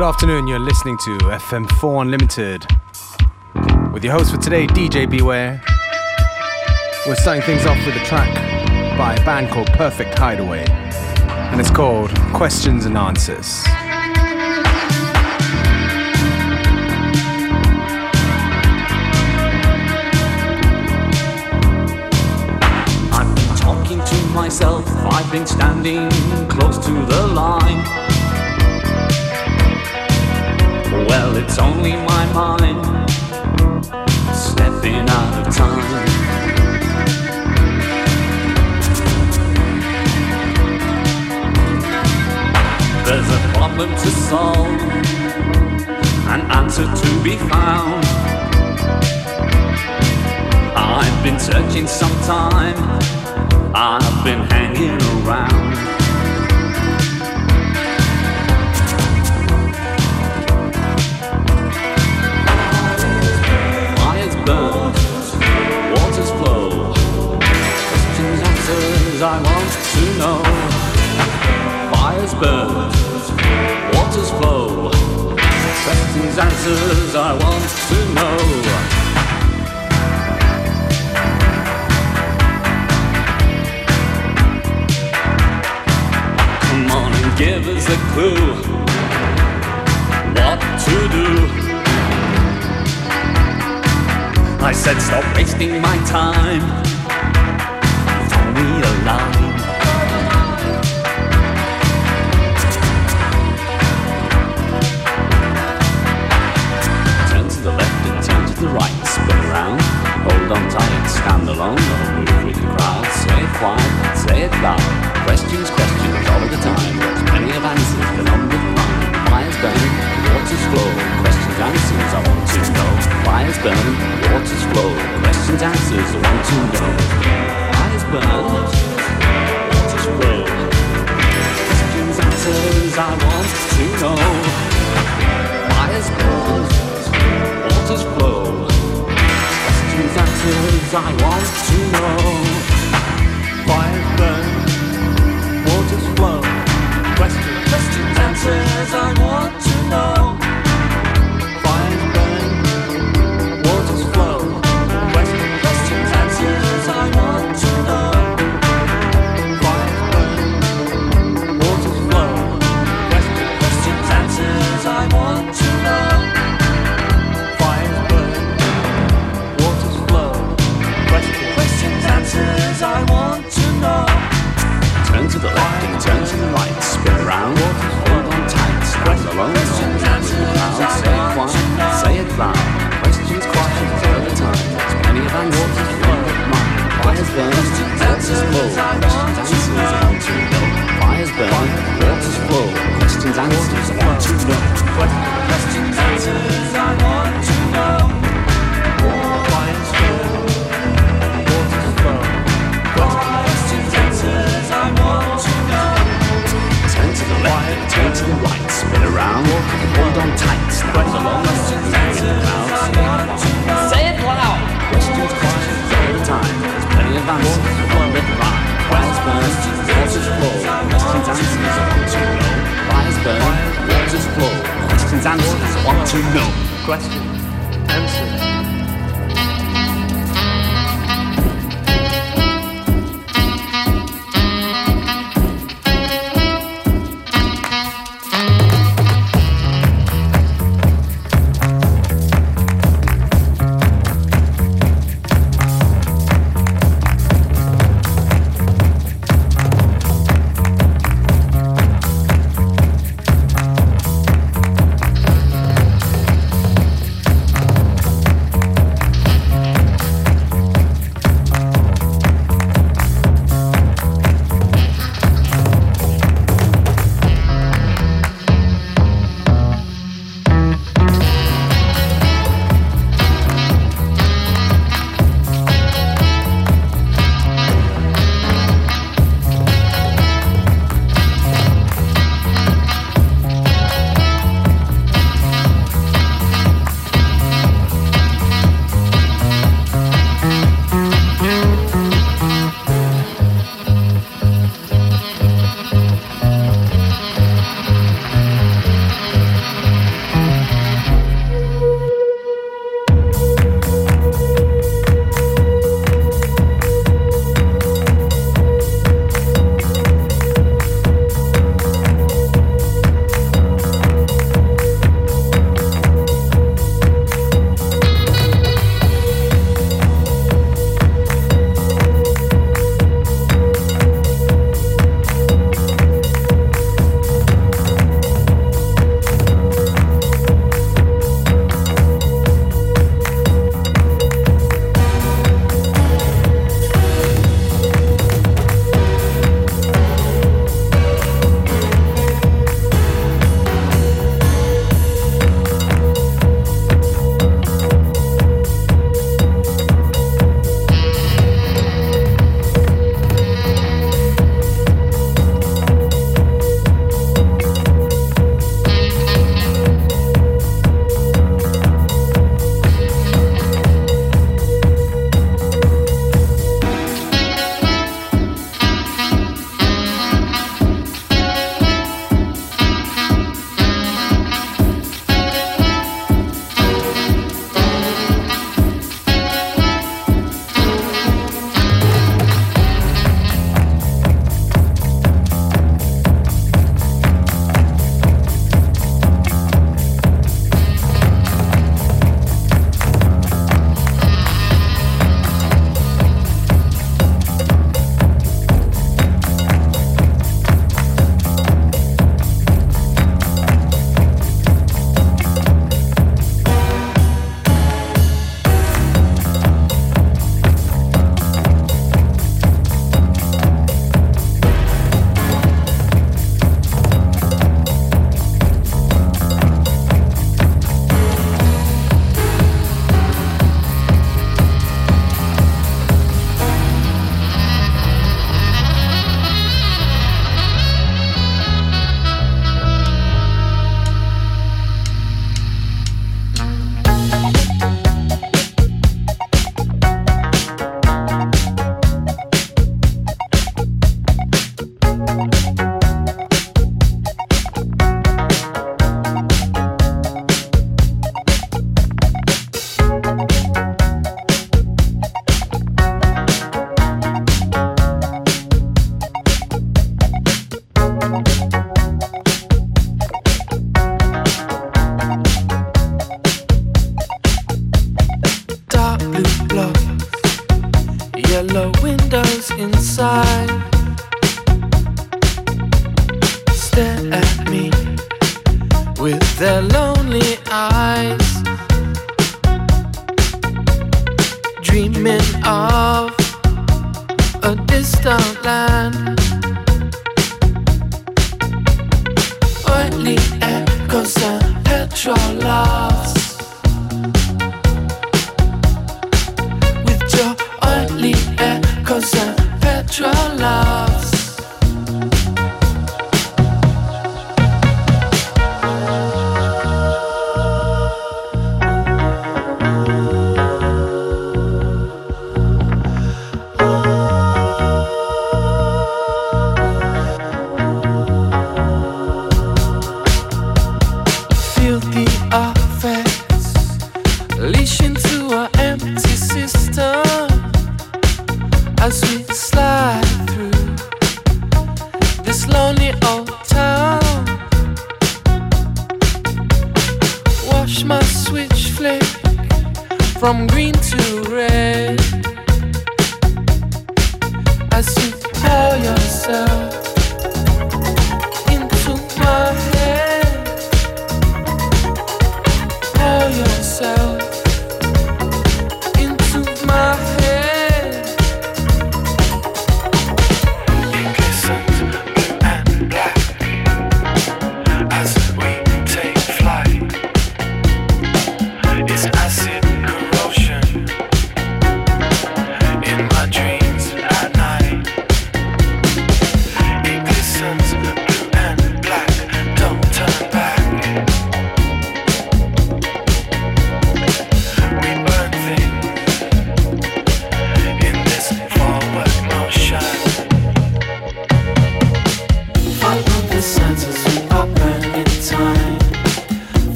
Good afternoon, you're listening to FM4 Unlimited with your host for today, DJ Beware. We're starting things off with a track by a band called Perfect Hideaway, and it's called Questions and Answers. I've been talking to myself, I've been standing close to the line. Well, it's only my mind stepping out of time. There's a problem to solve, an answer to be found. I've been searching some time, I've been hanging around. I want to know. Fires burn, waters flow. Questions, answers I want to know. Come on and give us a clue. What to do? I said, stop wasting my time.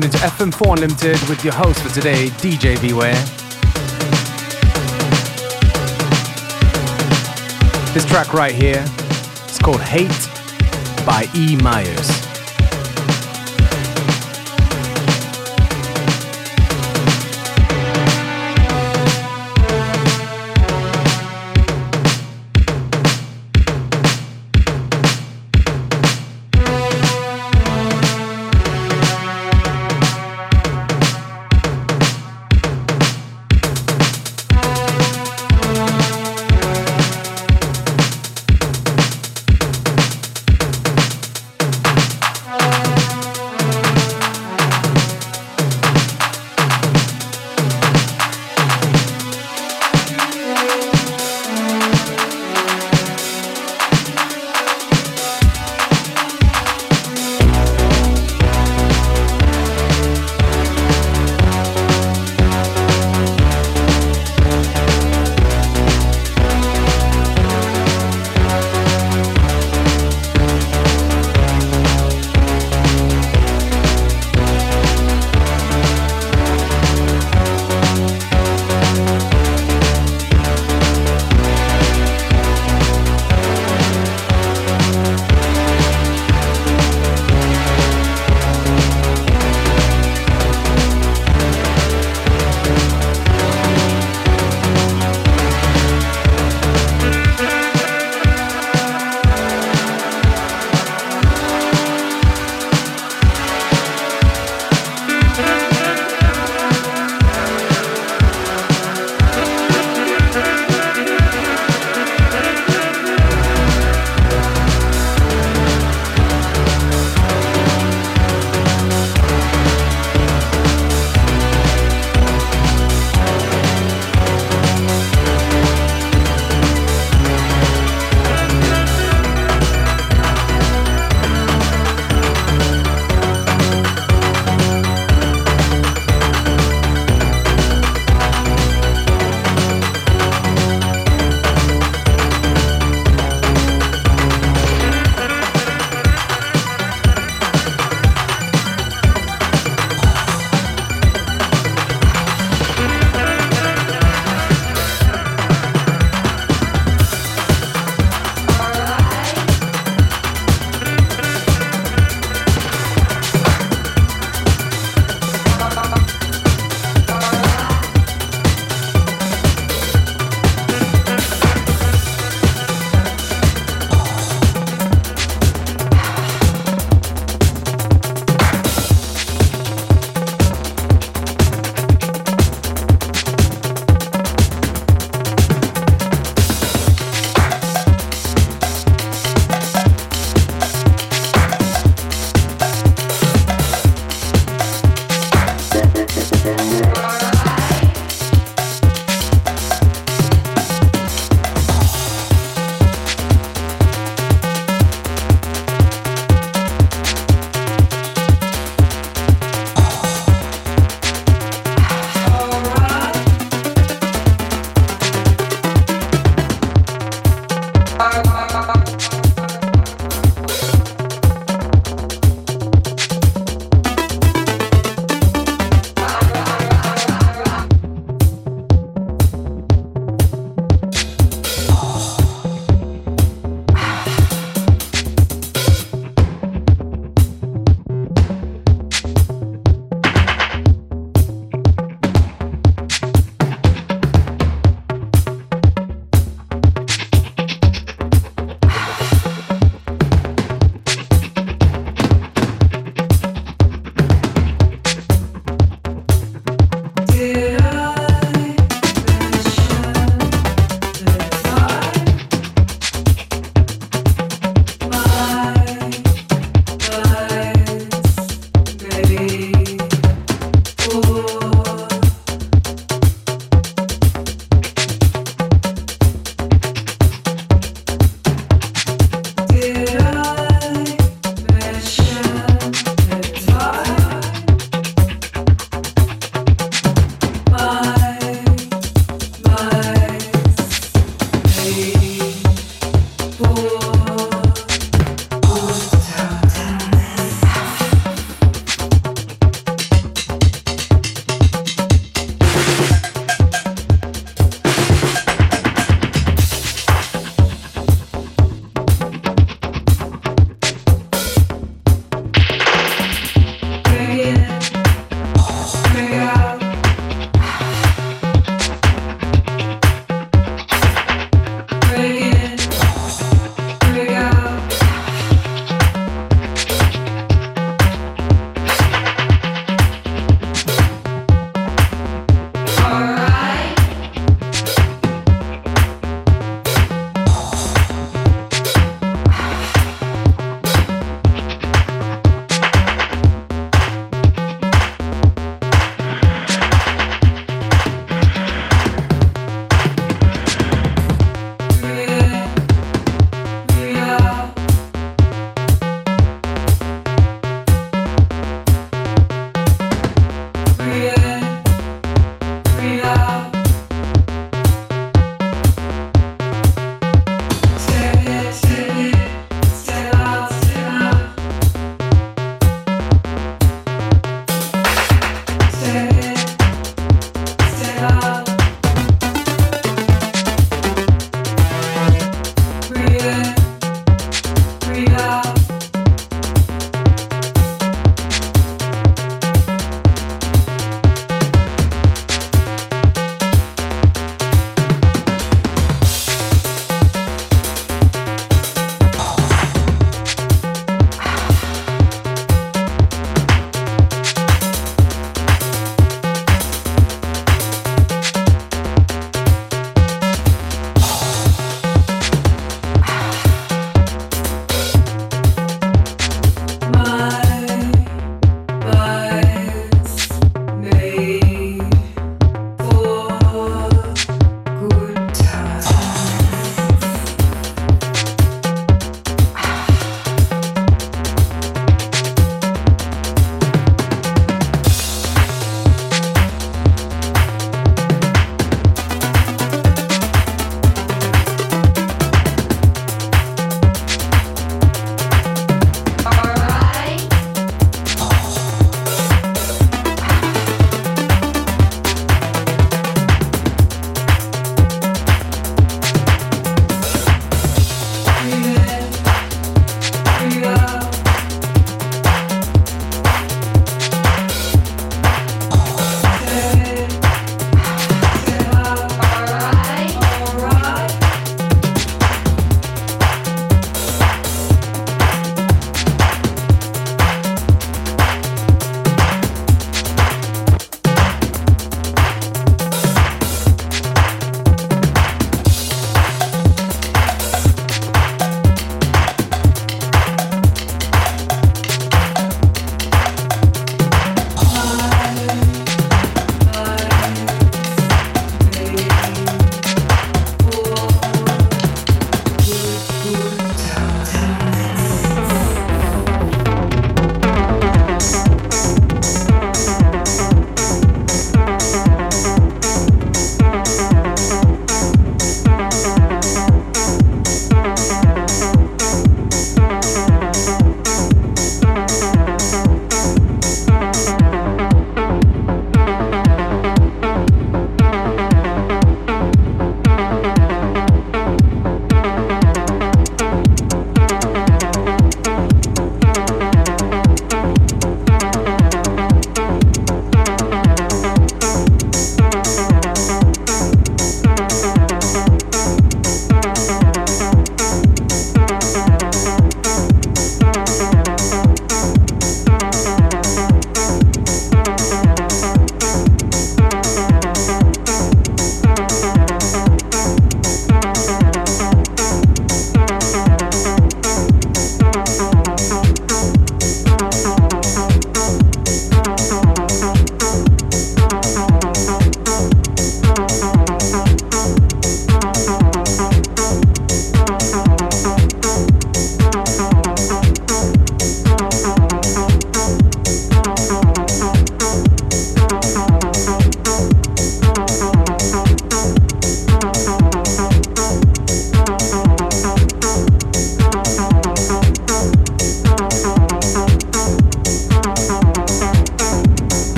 Tuned into FM4 Unlimited with your host for today, DJ Beware. This track right here is called Hate by E. Myers.